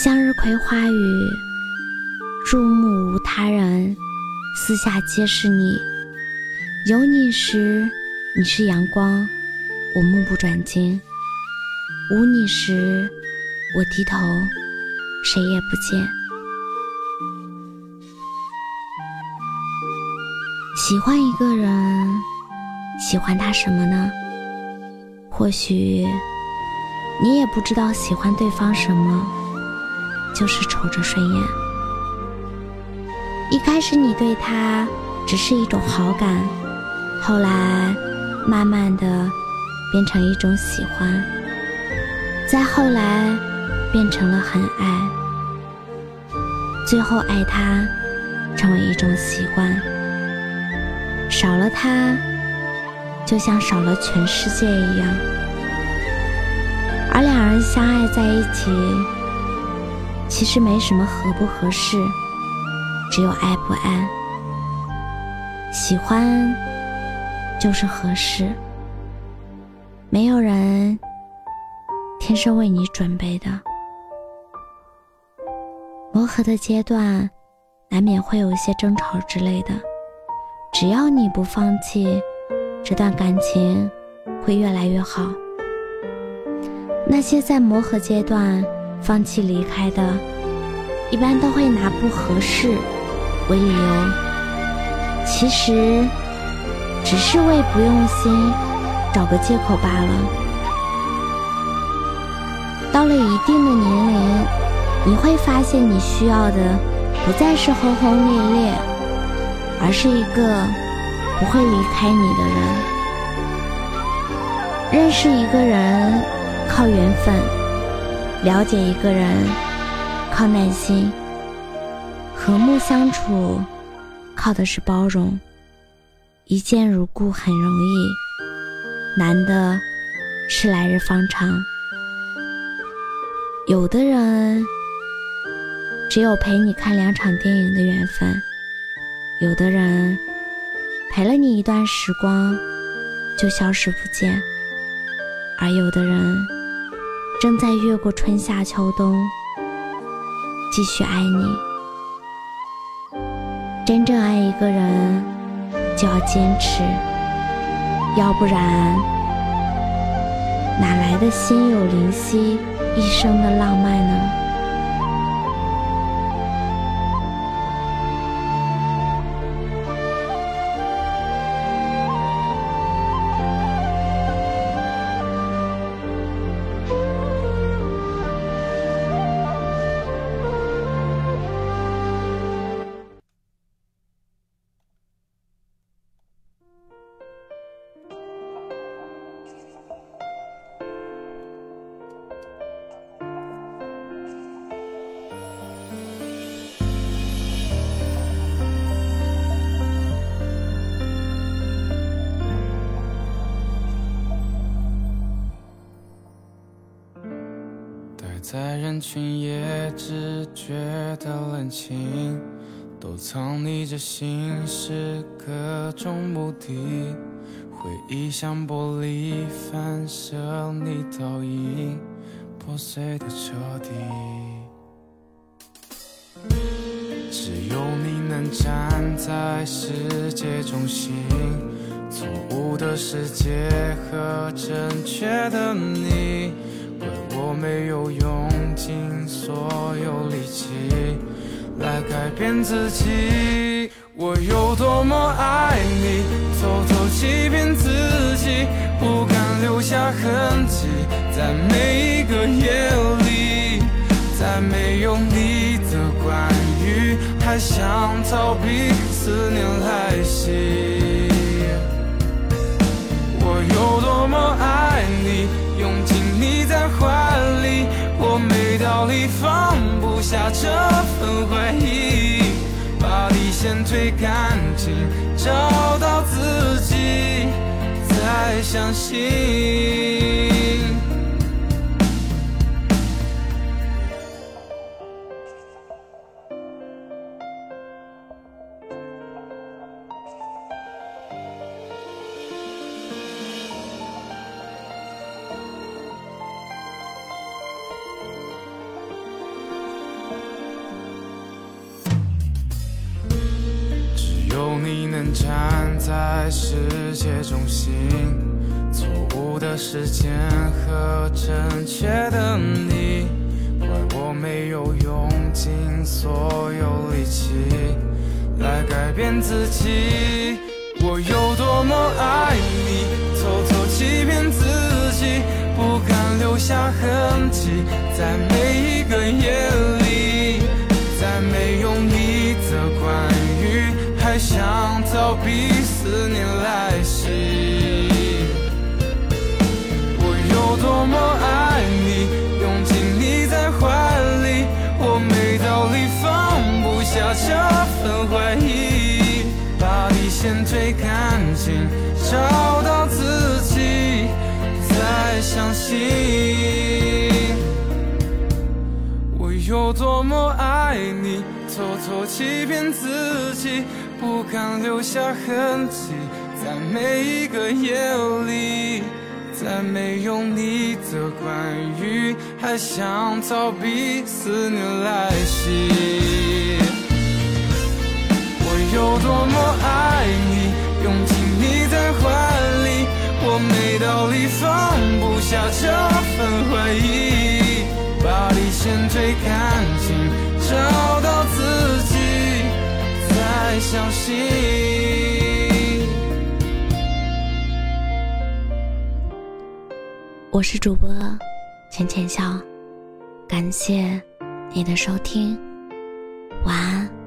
向日葵花语，入目无他人，四下皆是你。有你时，你是阳光，我目不转睛；无你时，我低头，谁也不见。喜欢一个人，喜欢他什么呢？或许你也不知道喜欢对方什么。就是瞅着顺眼。一开始你对他只是一种好感，后来慢慢的变成一种喜欢，再后来变成了很爱，最后爱他成为一种习惯。少了他，就像少了全世界一样。而两人相爱在一起。其实没什么合不合适，只有爱不爱。喜欢就是合适，没有人天生为你准备的。磨合的阶段，难免会有一些争吵之类的，只要你不放弃，这段感情会越来越好。那些在磨合阶段。放弃离开的，一般都会拿不合适为理由，其实只是为不用心找个借口罢了。到了一定的年龄，你会发现你需要的不再是轰轰烈烈，而是一个不会离开你的人。认识一个人，靠缘分。了解一个人，靠耐心；和睦相处，靠的是包容。一见如故很容易，难的是来日方长。有的人只有陪你看两场电影的缘分，有的人陪了你一段时光就消失不见，而有的人。正在越过春夏秋冬，继续爱你。真正爱一个人，就要坚持，要不然哪来的心有灵犀一生的浪漫呢？在人群也只觉得冷清，都藏匿着心事，各种目的。回忆像玻璃，反射你倒影，破碎的彻底。只有你能站在世界中心，错误的世界和正确的你。我没有用尽所有力气来改变自己，我有多么爱你，偷偷欺骗自己，不敢留下痕迹，在每一个夜里，在没有你的关于，还想逃避思念来袭，我有多么爱你。拥紧你在怀道理放不下这份怀疑把底线推干净找到自己再相信。你能站在世界中心，错误的时间和正确的你，怪我没有用尽所有力气来改变自己。我有多么爱你，偷偷欺骗自己，不敢留下痕迹，在每逃避思念来袭，我有多么爱你，拥紧你在怀里，我没道理放不下这份怀疑，把底线推干净，找到自己，再相信。我有多么爱你，偷偷欺骗自己。不敢留下痕迹，在每一个夜里，在没有你的关于，还想逃避思念来袭。我有多么爱你，拥紧你在怀里，我没道理放不下这份怀疑，把底线推干净，相信。我是主播浅浅笑，感谢你的收听，晚安。